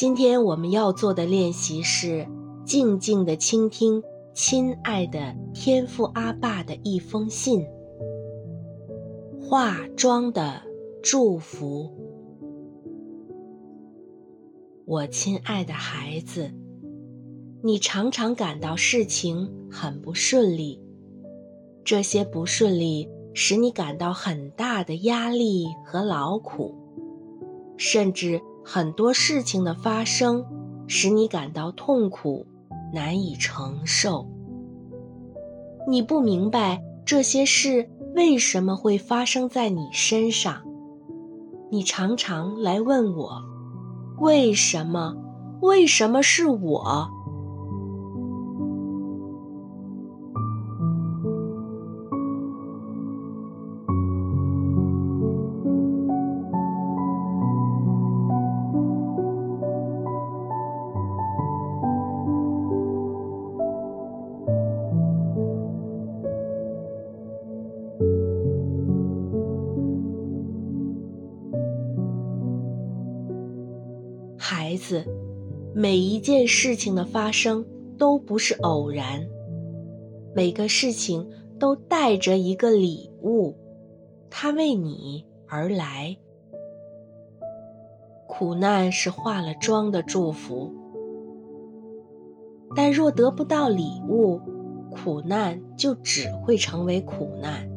今天我们要做的练习是静静地倾听亲爱的天父阿爸的一封信。化妆的祝福，我亲爱的孩子，你常常感到事情很不顺利，这些不顺利使你感到很大的压力和劳苦，甚至。很多事情的发生，使你感到痛苦，难以承受。你不明白这些事为什么会发生在你身上。你常常来问我，为什么？为什么是我？子，每一件事情的发生都不是偶然，每个事情都带着一个礼物，它为你而来。苦难是化了妆的祝福，但若得不到礼物，苦难就只会成为苦难。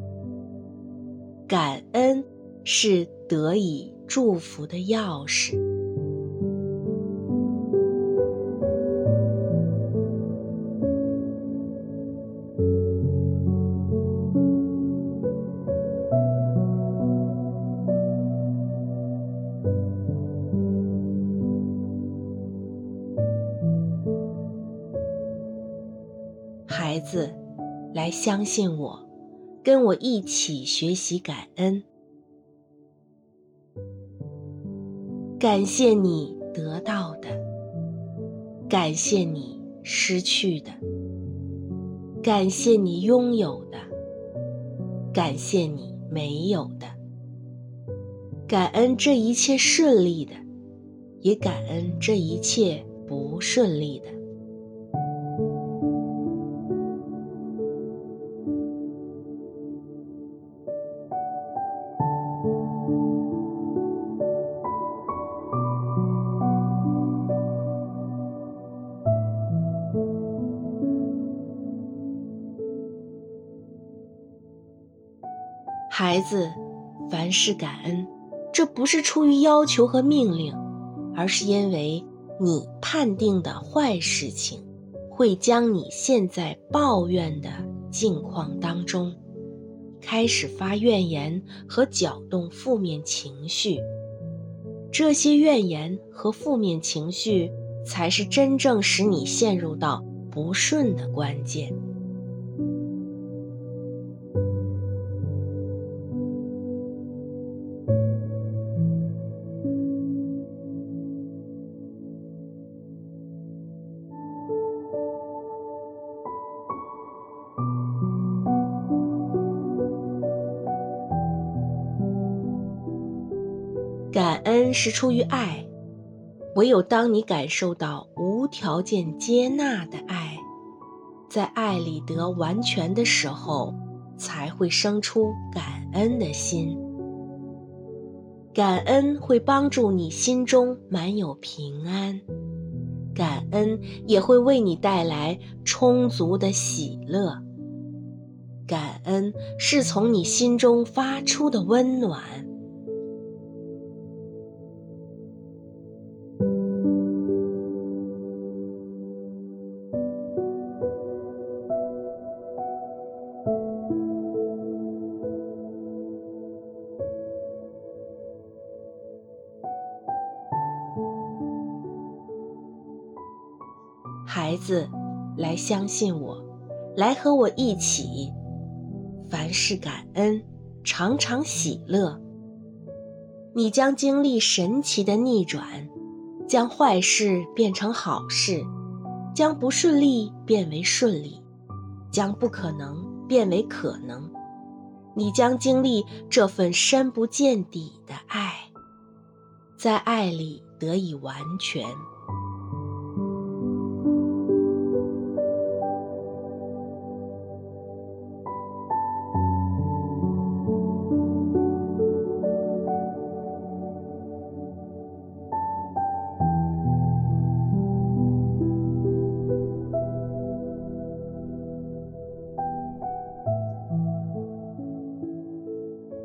感恩是得以祝福的钥匙。孩子，来相信我，跟我一起学习感恩。感谢你得到的，感谢你失去的，感谢你拥有的，感谢你没有的。感恩这一切顺利的，也感恩这一切不顺利的。孩子，凡事感恩，这不是出于要求和命令，而是因为你判定的坏事情，会将你陷在抱怨的境况当中，开始发怨言和搅动负面情绪。这些怨言和负面情绪，才是真正使你陷入到不顺的关键。恩是出于爱，唯有当你感受到无条件接纳的爱，在爱里得完全的时候，才会生出感恩的心。感恩会帮助你心中满有平安，感恩也会为你带来充足的喜乐。感恩是从你心中发出的温暖。孩子，来相信我，来和我一起，凡事感恩，常常喜乐。你将经历神奇的逆转，将坏事变成好事，将不顺利变为顺利，将不可能变为可能。你将经历这份深不见底的爱，在爱里得以完全。